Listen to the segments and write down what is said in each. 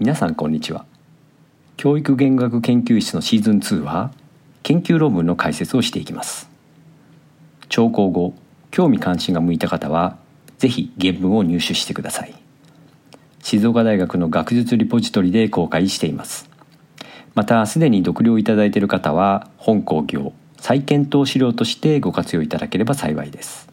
皆さんこんにちは。教育言語学研究室のシーズン2は研究論文の解説をしていきます。聴講後興味関心が向いた方はぜひ原文を入手してください。静岡大学の学術リポジトリで公開しています。またすでに読了いただいている方は本講義を再検討資料としてご活用いただければ幸いです。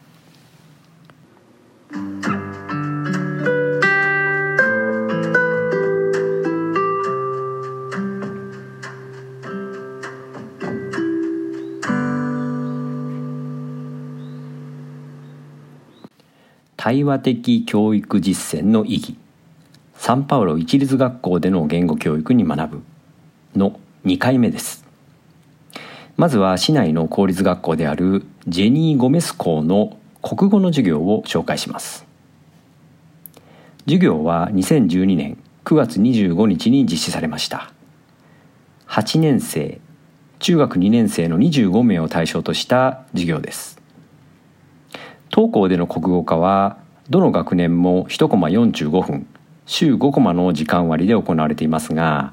対話的教育実践の意義。サンパウロ一律学校での言語教育に学ぶの2回目です。まずは市内の公立学校であるジェニー・ゴメス校の国語の授業を紹介します。授業は2012年9月25日に実施されました。8年生中学2年生の25名を対象とした授業です。当校での国語科はどの学年も1コマ45分週5コマの時間割で行われていますが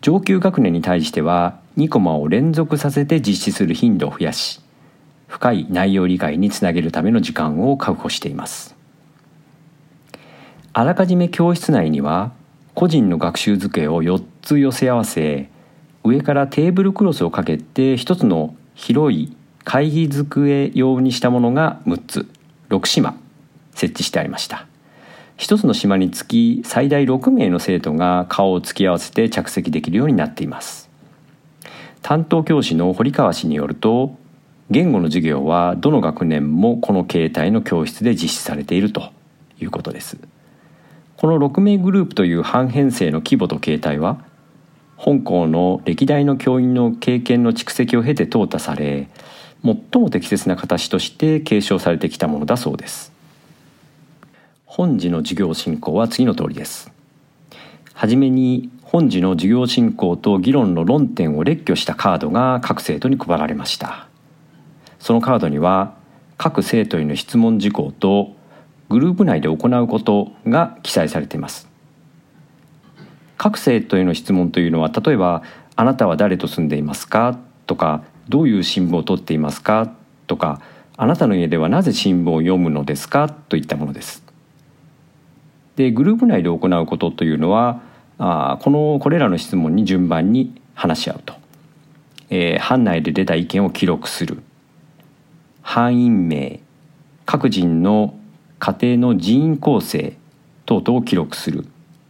上級学年に対しては2コマを連続させて実施する頻度を増やし深い内容理解につなげるための時間を確保しています。あらかじめ教室内には個人の学習机を4つ寄せ合わせ上からテーブルクロスをかけて1つの広い会議机用にしたものが6つ6島。設置してありました。一つの島につき最大6名の生徒が顔を突き合わせて着席できるようになっています。担当教師の堀川氏によると言語の授業はどの学年もこの形態の教室で実施されているということです。この6名グループという半編成の規模と形態は本校の歴代の教員の経験の蓄積を経て淘汰され最も適切な形として継承されてきたものだそうです。本次の授業進行は次の通りです。はじめに本次の授業進行と議論の論点を列挙したカードが各生徒に配られました。そのカードには各生徒への質問事項とグループ内で行うことが記載されています。各生徒への質問というのは例えば「あなたは誰と住んでいますか?」とかどういう新聞を取っていますかとかあなたの家ではなぜ新聞を読むのですかといったものです。でグループ内で行うことというのはあこのこれらの質問に順番に話し合うと、えー、班内で出た意見を記録する。班員名。各人の家庭の人員構成等々を記録する。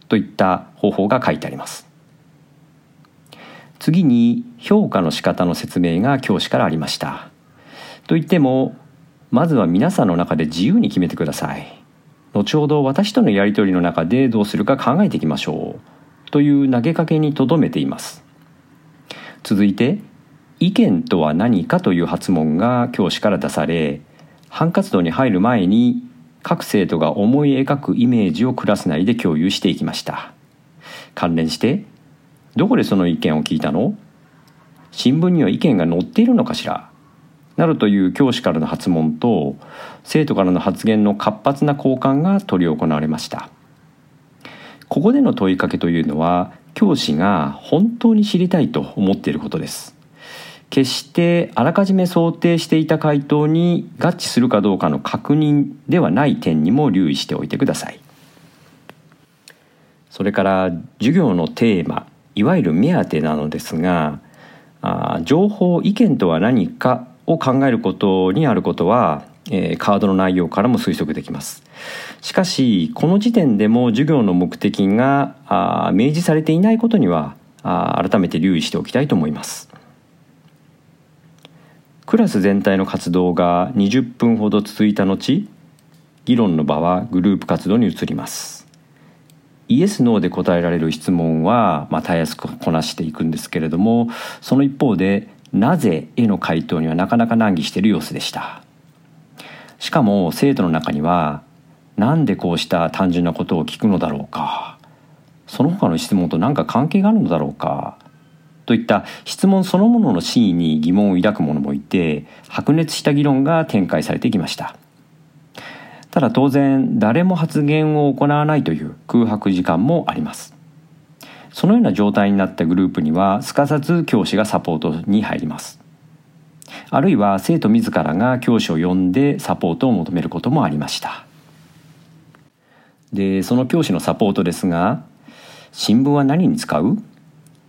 といった方法が書いてあります。次に評価の仕方の説明が教師からありました。と言ってもまずは皆さんの中で自由に決めてください。後ほど私とのやり取りの中でどうするか考えていきましょうという投げかけにとどめています。続いて意見とは何かという発問が教師から出され班活動に入る前に各生徒が思い描くイメージをクラス内で共有していきました。関連してどこでその意見を聞いたの？新聞には意見が載っているのかしら？などという教師からの発問と生徒からの発言の活発な交換が執り行われました。ここでの問いかけというのは教師が本当に知りたいと思っていることです。決してあらかじめ想定していた回答に合致するかどうかの確認ではない点にも留意しておいてください。それから授業のテーマいわゆる目当てなのですがあ情報意見とは何かを考えることにあることは、えー、カードの内容からも推測できます。しかしこの時点でも授業の目的があ明示されていないことにはあ改めて留意しておきたいと思います。クラス全体の活動が20分ほど続いた後議論の場はグループ活動に移ります。イエス・ノーで答えられる質問は、まあ、たやすくこなしていくんですけれどもその一方で「なぜ?」への回答にはなかなか難儀している様子でした。しかも生徒の中には「なんでこうした単純なことを聞くのだろうか」その他の質問と何か関係があるのだろうか。といった質問そのものの真意に疑問を抱く者もいて白熱した議論が展開されてきました。ただ当然誰も発言を行わないという空白時間もあります。そのような状態になったグループにはすかさず教師がサポートに入ります。あるいは生徒自らが教師を呼んでサポートを求めることもありました。でその教師のサポートですが新聞は何に使う？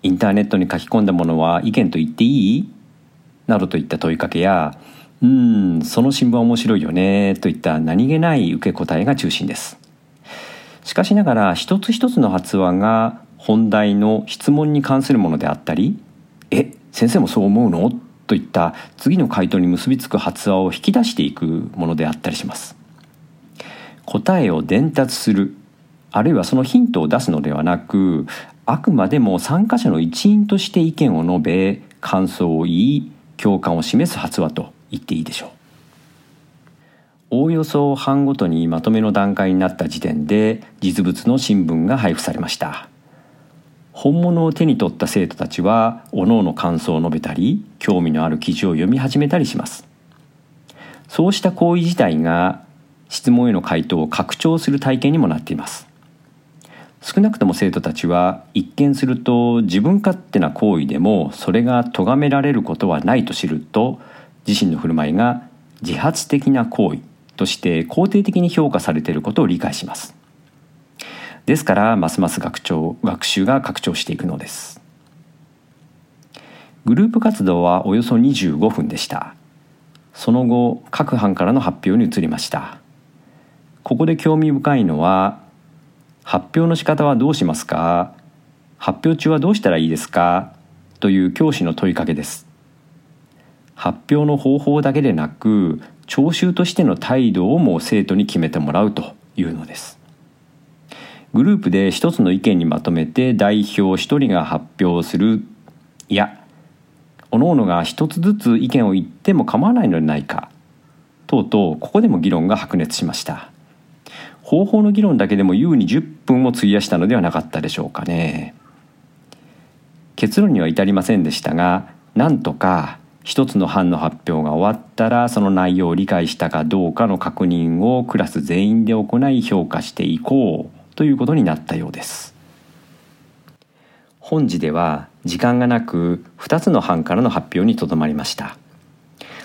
インターネットに書き込んだものは意見と言っていい？などといった問いかけや「うんその新聞は面白いよね」といった何気ない受け答えが中心です。しかしながら一つ一つの発話が本題の質問に関するものであったり「え先生もそう思うの?」といった次の回答に結びつく発話を引き出していくものであったりします。答えを伝達するあるいはそのヒントを出すのではなくあくまでも参加者の一員として意見を述べ感想を言い共感を示す発話と言っていいでしょう。おおよそ班ごとにまとめの段階になった時点で実物の新聞が配布されました。本物を手に取った生徒たちは各々感想を述べたり興味のある記事を読み始めたりします。そうした行為自体が質問への回答を拡張する体験にもなっています。少なくとも生徒たちは一見すると自分勝手な行為でもそれが咎められることはないと知ると自身の振る舞いが自発的な行為として肯定的に評価されていることを理解します。ですからますます学長学習が拡張していくのです。グループ活動はおよそ25分でした。その後各班からの発表に移りました。ここで興味深いのは発表の仕方はどうしますか？発表中はどうしたらいいですか？という教師の問いかけです。発表の方法だけでなく聴衆としての態度をも生徒に決めてもらうというのです。グループで一つの意見にまとめて代表一人が発表する。いや各々が一つずつ意見を言っても構わないのではないか。とうとうここでも議論が白熱しました。方法の議論だけでも優に10分を費やしたのではなかったでしょうかね。結論には至りませんでしたがなんとか一つの班の発表が終わったらその内容を理解したかどうかの確認をクラス全員で行い評価していこう。ということになったようです。本次では時間がなく2つの班からの発表にとどまりました。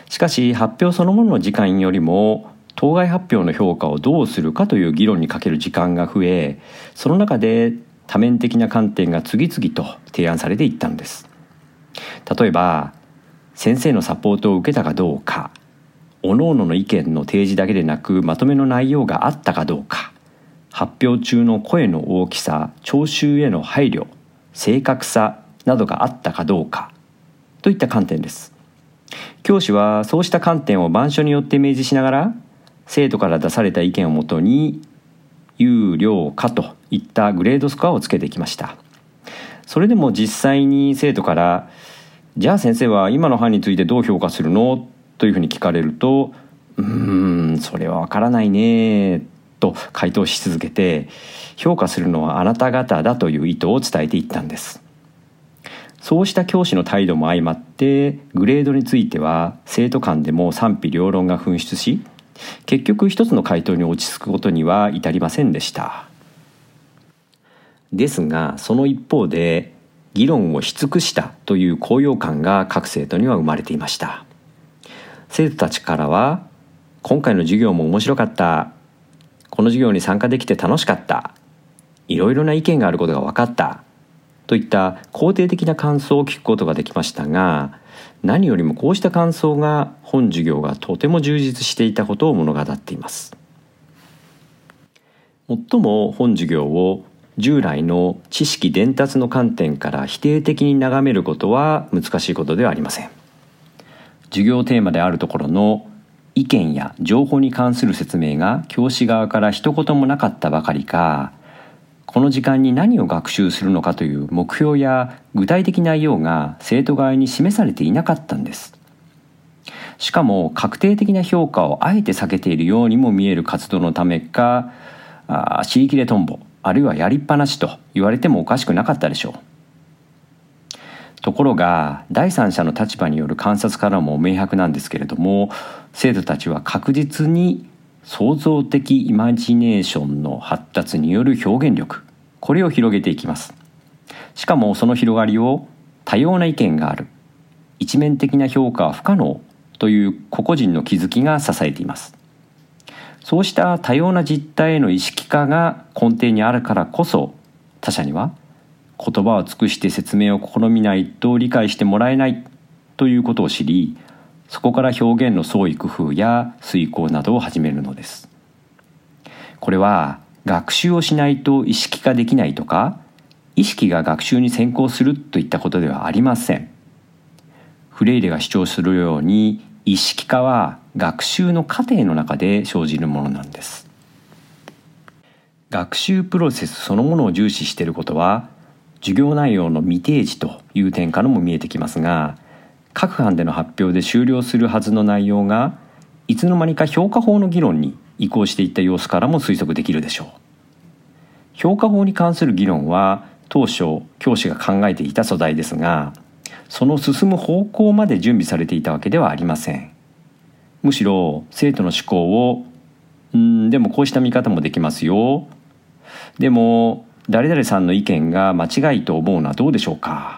しかし発表そのものの時間よりも当該発表の評価をどうするかという議論にかける時間が増えその中で多面的な観点が次々と提案されていったのです。例えば先生のサポートを受けたかどうか各々の意見の提示だけでなくまとめの内容があったかどうか発表中の声の大きさ聴衆への配慮正確さなどがあったかどうかといった観点です教師はそうした観点を板書によって明示しながら生徒から出された意見をもとに有料かといったグレードスコアをつけてきましたそれでも実際に生徒から「じゃあ先生は今の班についてどう評価するの?」というふうに聞かれると「うーんそれはわからないね」と回答し続けて評価するのはあなた方だという意図を伝えていったんです。そうした教師の態度も相まってグレードについては生徒間でも賛否両論が噴出し結局一つの回答に落ち着くことには至りませんでした。ですがその一方で議論をし尽くしたという高揚感が各生徒には生まれていました。生徒たちからは今回の授業も面白かった。この授業に参加できて楽しかった。いろいろな意見があることが分かった。といった肯定的な感想を聞くことができましたが何よりもこうした感想が本授業がとても充実していたことを物語っています。もっとも本授業を従来の知識伝達の観点から否定的に眺めることは難しいことではありません。授業テーマであるところの意見や情報に関する説明が教師側から一言もなかったばかりかこの時間に何を学習するのかという目標や具体的内容が生徒側に示されていなかったんです。しかも確定的な評価をあえて避けているようにも見える活動のためかあ尻切れトンボあるいはやりっぱなしと言われてもおかしくなかったでしょう。ところが第三者の立場による観察からも明白なんですけれども生徒たちは確実に創造的イマジネーションの発達による表現力。これを広げていきます。しかもその広がりを多様な意見がある。一面的な評価は不可能という個々人の気づきが支えています。そうした多様な実態への意識化が根底にあるからこそ他者には言葉を尽くして説明を試みないと理解してもらえないということを知りそこから表現の創意工夫や遂行などを始めるのです。これは学習をしないと意識化できないとか意識が学習に先行するといったことではありません。フレイレが主張するように意識化は学習の過程の中で生じるものなんです。学習プロセスそのものを重視していることは授業内容の未提示という点からも見えてきますが各班での発表で終了するはずの内容がいつの間にか評価法の議論に移行していった様子からも推測できるでしょう。評価法に関する議論は当初教師が考えていた素材ですがその進む方向まで準備されていたわけではありません。むしろ生徒の思考を「うんでもこうした見方もできますよ」でも誰々さんの意見が間違いと思うのはどうでしょうか。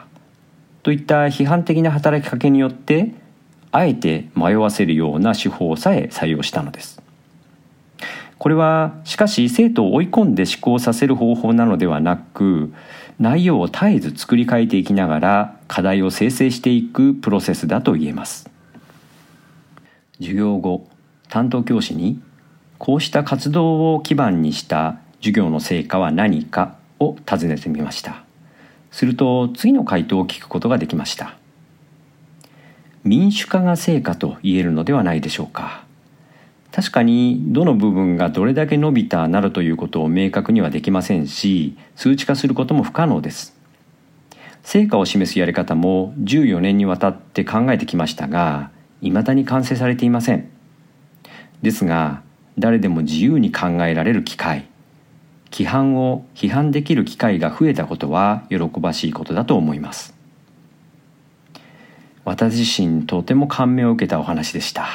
といった批判的な働きかけによってあえて迷わせるような手法さえ採用したのです。これはしかし生徒を追い込んで思考させる方法なのではなく内容を絶えず作り変えていきながら課題を生成していくプロセスだと言えます。授業後担当教師にこうした活動を基盤にした授業の成果は何かを尋ねてみました。すると次の回答を聞くことができました。民主化が成果と言えるのではないでしょうか。確かにどの部分がどれだけ伸びたなるということを明確にはできませんし数値化することも不可能です。成果を示すやり方も14年にわたって考えてきましたが未だに完成されていません。ですが誰でも自由に考えられる機会。規範を批判できる機会が増えたことは喜ばしいことだと思います。私自身とても感銘を受けたお話でした。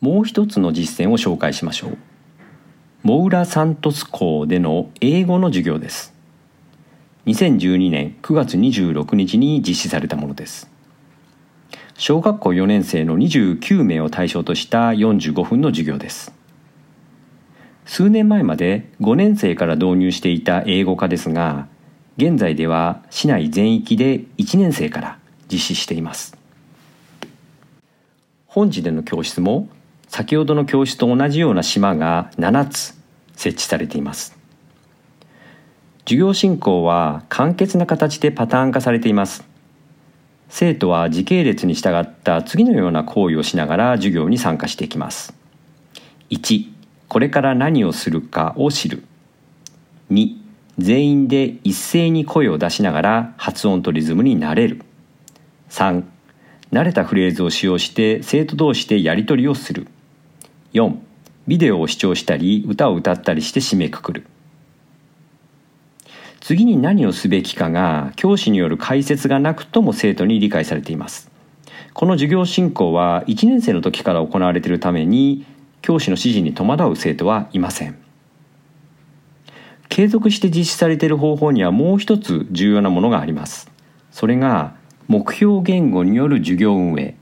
もう一つの実践を紹介しましょう。モウラ・サントス校での英語の授業です。2012年9月26日に実施されたものです。小学校4年生の29名を対象とした45分の授業です。数年前まで5年生から導入していた英語科ですが現在では市内全域で1年生から実施しています。本日での教室も先ほどの教室と同じような島が7つ設置されています。授業進行は簡潔な形でパターン化されています。生徒は時系列に従った次のような行為をしながら授業に参加していきます。1これから何をするかを知る。2全員で一斉に声を出しながら発音とリズムになれる。3慣れたフレーズを使用して生徒同士でやり取りをする。4ビデオを視聴したり歌を歌ったりして締めくくる。次に何をすべきかが教師による解説がなくとも生徒に理解されています。この授業進行は1年生の時から行われているために教師の指示に戸惑う生徒はいません。継続して実施されている方法にはもう一つ重要なものがあります。それが目標言語による授業運営。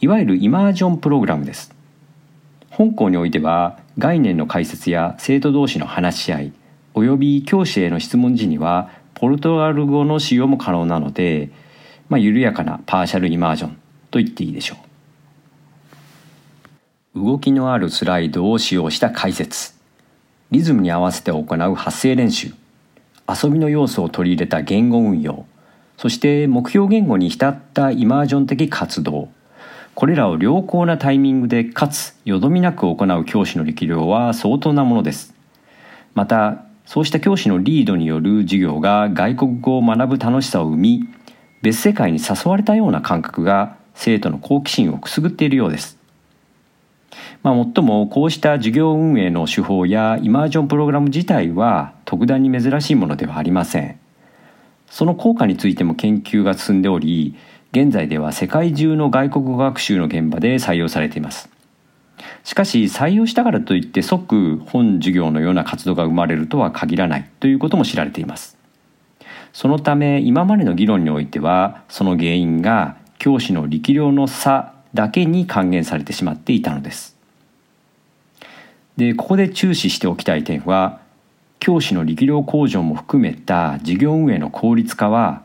いわゆるイマージョンプログラムです。本校においては概念の解説や生徒同士の話し合いおよび教師への質問時にはポルトガル語の使用も可能なので、まあ、緩やかなパーシャルイマージョンと言っていいでしょう。動きのあるスライドを使用した解説。リズムに合わせて行う発声練習。遊びの要素を取り入れた言語運用。そして目標言語に浸ったイマージョン的活動。これらを良好なタイミングでかつよどみなく行う教師の力量は相当なものです。またそうした教師のリードによる授業が外国語を学ぶ楽しさを生み別世界に誘われたような感覚が生徒の好奇心をくすぐっているようです。まあ、もっともこうした授業運営の手法やイマージョンプログラム自体は特段に珍しいものではありません。その効果についても研究が進んでおり現在では世界中の外国語学習の現場で採用されていますしかし採用したからといって即本授業のような活動が生まれるとは限らないということも知られています。そのため今までの議論においてはその原因が教師の力量の差だけに還元されてしまっていたのです。でここで注視しておきたい点は教師の力量向上も含めた授業運営の効率化は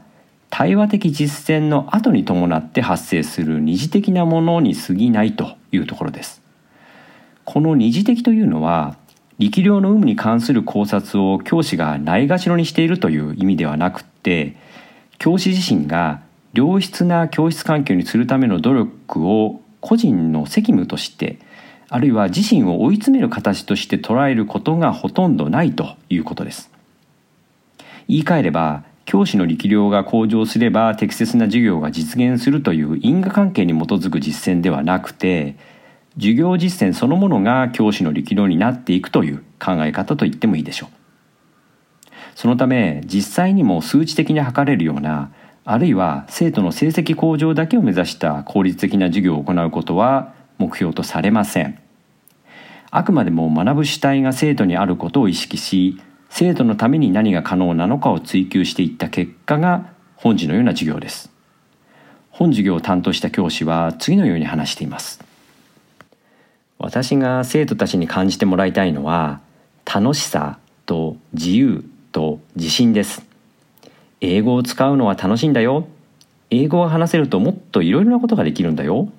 対話的実践の後に伴って発生する二次的なものに過ぎないというところです。この二次的というのは力量の有無に関する考察を教師がないがしろにしているという意味ではなくって教師自身が良質な教室環境にするための努力を個人の責務としてあるいは自身を追い詰める形として捉えることがほとんどないということです。言い換えれば教師の力量が向上すれば適切な授業が実現するという因果関係に基づく実践ではなくて授業実践そのものが教師の力量になっていくという考え方と言ってもいいでしょう。そのため実際にも数値的に測れるようなあるいは生徒の成績向上だけを目指した効率的な授業を行うことは目標とされません。あくまでも学ぶ主体が生徒にあることを意識し生徒のために何が可能なのかを追求していった結果が本授のような授業です。本授業を担当した教師は次のように話しています。私が生徒たちに感じてもらいたいのは楽しさと自由と自信です。英語を使うのは楽しいんだよ。英語を話せるともっといろいろなことができるんだよ。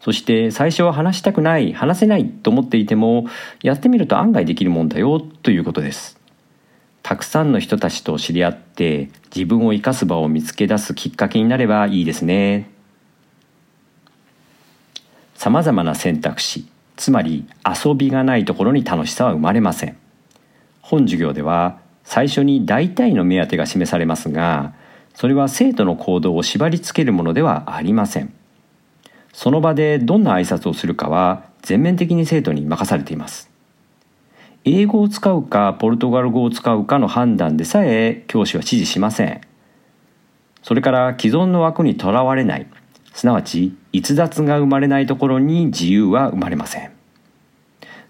そして最初は話したくない話せないと思っていてもやってみると案外できるもんだよ。ということです。たくさんの人たちと知り合って自分を生かす場を見つけ出すきっかけになればいいですね。さまざまな選択肢。つまり遊びがないところに楽しさは生まれません。本授業では最初に大体の目当てが示されますがそれは生徒の行動を縛り付けるものではありません。その場でどんな挨拶をするかは全面的に生徒に任されています。英語を使うかポルトガル語を使うかの判断でさえ教師は指示しません。それから既存の枠にとらわれない。すなわち逸脱が生まれないところに自由は生まれません。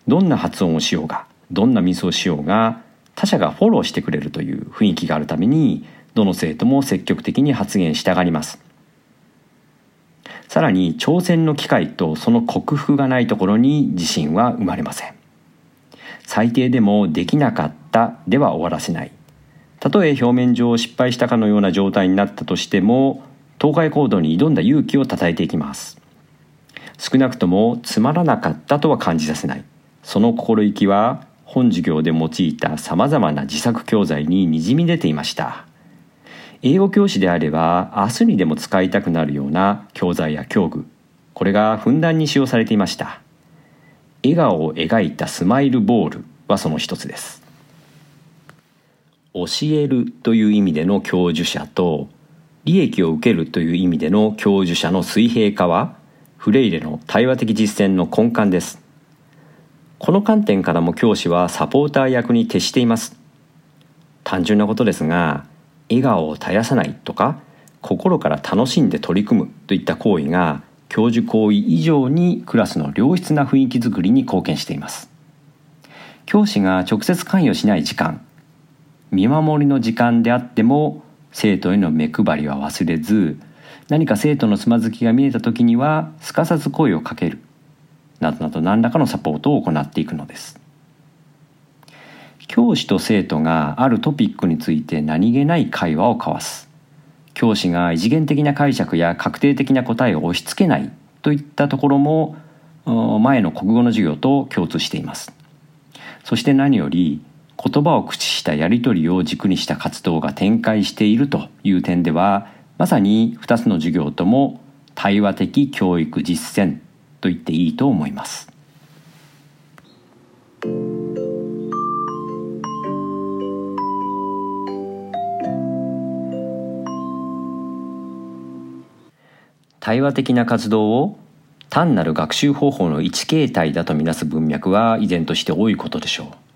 どんな発音をしようがどんなミスをしようが他者がフォローしてくれるという雰囲気があるためにどの生徒も積極的に発言したがります。さらに挑戦の機会とその克服がないところに自信は生まれません。最低でもできなかったでは終わらせない。たとえ表面上失敗したかのような状態になったとしても東海行動に挑んだ勇気をたたえていきます。少なくともつまらなかったとは感じさせない。その心意気は本授業で用いたさまざまな自作教材ににじみ出ていました。英語教師であれば明日にでも使いたくなるような教材や教具これがふんだんに使用されていました。笑顔を描いたスマイルボールはその一つです。教えるという意味での教授者と利益を受けるという意味での教授者の水平化はフレイレの対話的実践の根幹です。この観点からも教師はサポーター役に徹しています。単純なことですが笑顔を絶やさないとか心から楽しんで取り組むといった行為が教授行為以上にクラスの良質な雰囲気づくりに貢献しています。教師が直接関与しない時間見守りの時間であっても生徒への目配りは忘れず何か生徒のつまずきが見えた時にはすかさず声をかける。などなど何らかのサポートを行っていくのです。教師と生徒があるトピックについて何気ない会話を交わす。教師が異次元的な解釈や確定的な答えを押し付けない。といったところも前の国語の授業と共通しています。そして何より言葉を駆使したやり取りを軸にした活動が展開しているという点ではまさに2つの授業とも対話的教育実践と言っていいと思います。対話的な活動を単なる学習方法の一形態だとみなす文脈は依然として多いことでしょう。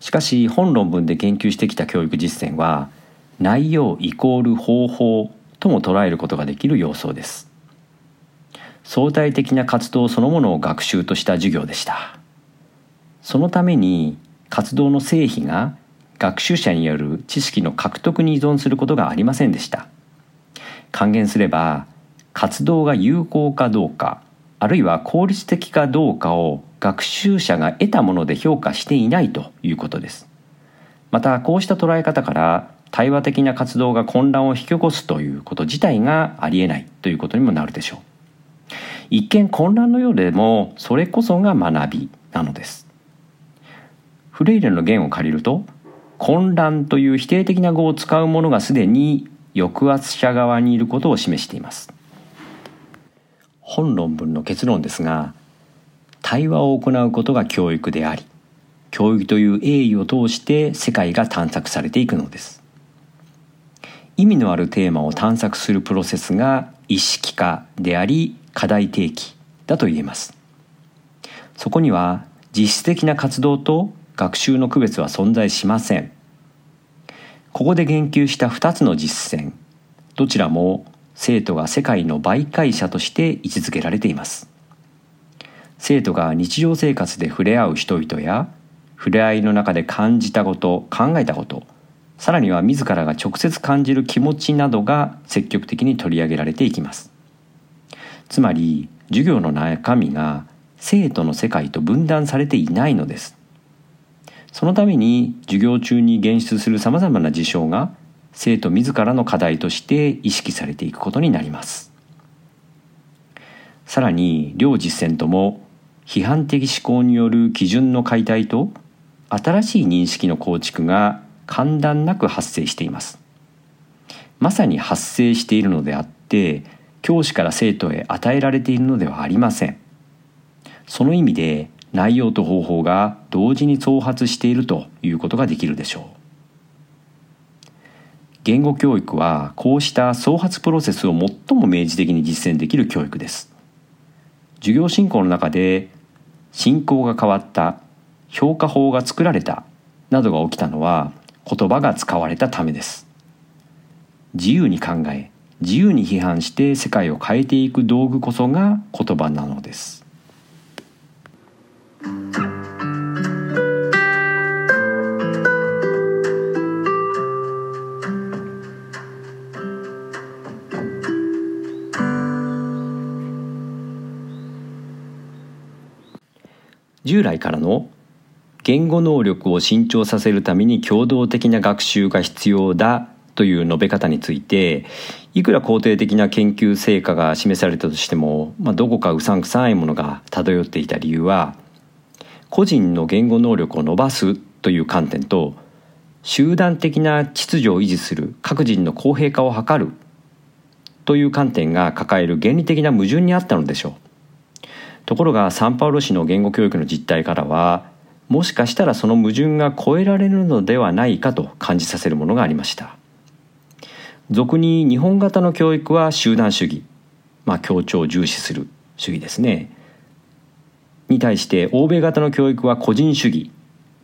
しかし本論文で研究してきた教育実践は内容イコール方法とも捉えることができる様相です。相対的な活動そのものを学習とした授業でした。そのために活動の成否が学習者による知識の獲得に依存することがありませんでした。還元すれば活動が有効かどうかあるいは効率的かどうかを学習者が得たもので評価していないということです。またこうした捉え方から対話的な活動が混乱を引き起こすということ自体がありえないということにもなるでしょう。一見混乱のようでもそれこそが学びなのです。フレイレの言を借りると混乱という否定的な語を使う者がすでに抑圧者側にいることを示しています。本論文の結論ですが対話を行うことが教育であり教育という栄誉を通して世界が探索されていくのです。意味のあるテーマを探索するプロセスが意識化であり課題提起だと言えます。そこには実質的な活動と学習の区別は存在しません。ここで言及した2つの実践どちらも生徒が世界の媒介者として位置づけられています。生徒が日常生活で触れ合う人々や触れ合いの中で感じたこと考えたことさらには自らが直接感じる気持ちなどが積極的に取り上げられていきます。つまり授業の中身が生徒の世界と分断されていないのです。そのために授業中に現出するさまざまな事象が生徒自らの課題として意識されていくことになります。さらに両実践とも批判的思考による基準の解体と新しい認識の構築が間断なく発生しています。まさに発生しているのであって教師から生徒へ与えられているのではありません。その意味で内容と方法が同時に増発しているということができるでしょう。言語教育はこうした創発プロセスを最も明示的に実践できる教育です。授業進行の中で信仰が変わった評価法が作られたなどが起きたのは言葉が使われたためです。自由に考え自由に批判して世界を変えていく道具こそが言葉なのです。従来からの言語能力を伸長させるために共同的な学習が必要だという述べ方についていくら肯定的な研究成果が示されたとしても、まあ、どこかうさんくさいものが漂っていた理由は個人の言語能力を伸ばすという観点と集団的な秩序を維持する各人の公平化を図るという観点が抱える原理的な矛盾にあったのでしょう。ところがサンパウロ市の言語教育の実態からはもしかしたらその矛盾が超えられるのではないかと感じさせるものがありました。俗に日本型の教育は集団主義まあ協調を重視する主義ですね。に対して欧米型の教育は個人主義、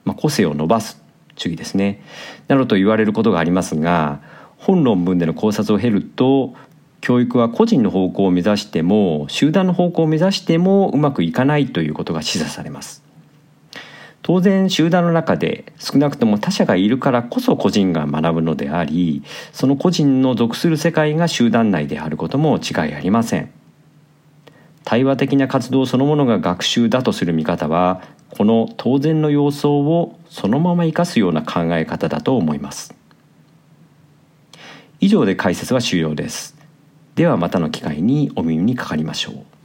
まあ、個性を伸ばす主義ですね。などと言われることがありますが本論文での考察を経ると教育は個人の方向を目指しても集団の方向を目指してもうまくいかないということが示唆されます。当然集団の中で少なくとも他者がいるからこそ個人が学ぶのでありその個人の属する世界が集団内であることも違いありません。対話的な活動そのものが学習だとする見方はこの当然の様相をそのまま生かすような考え方だと思います。以上で解説は終了です。ではまたの機会にお耳にかかりましょう。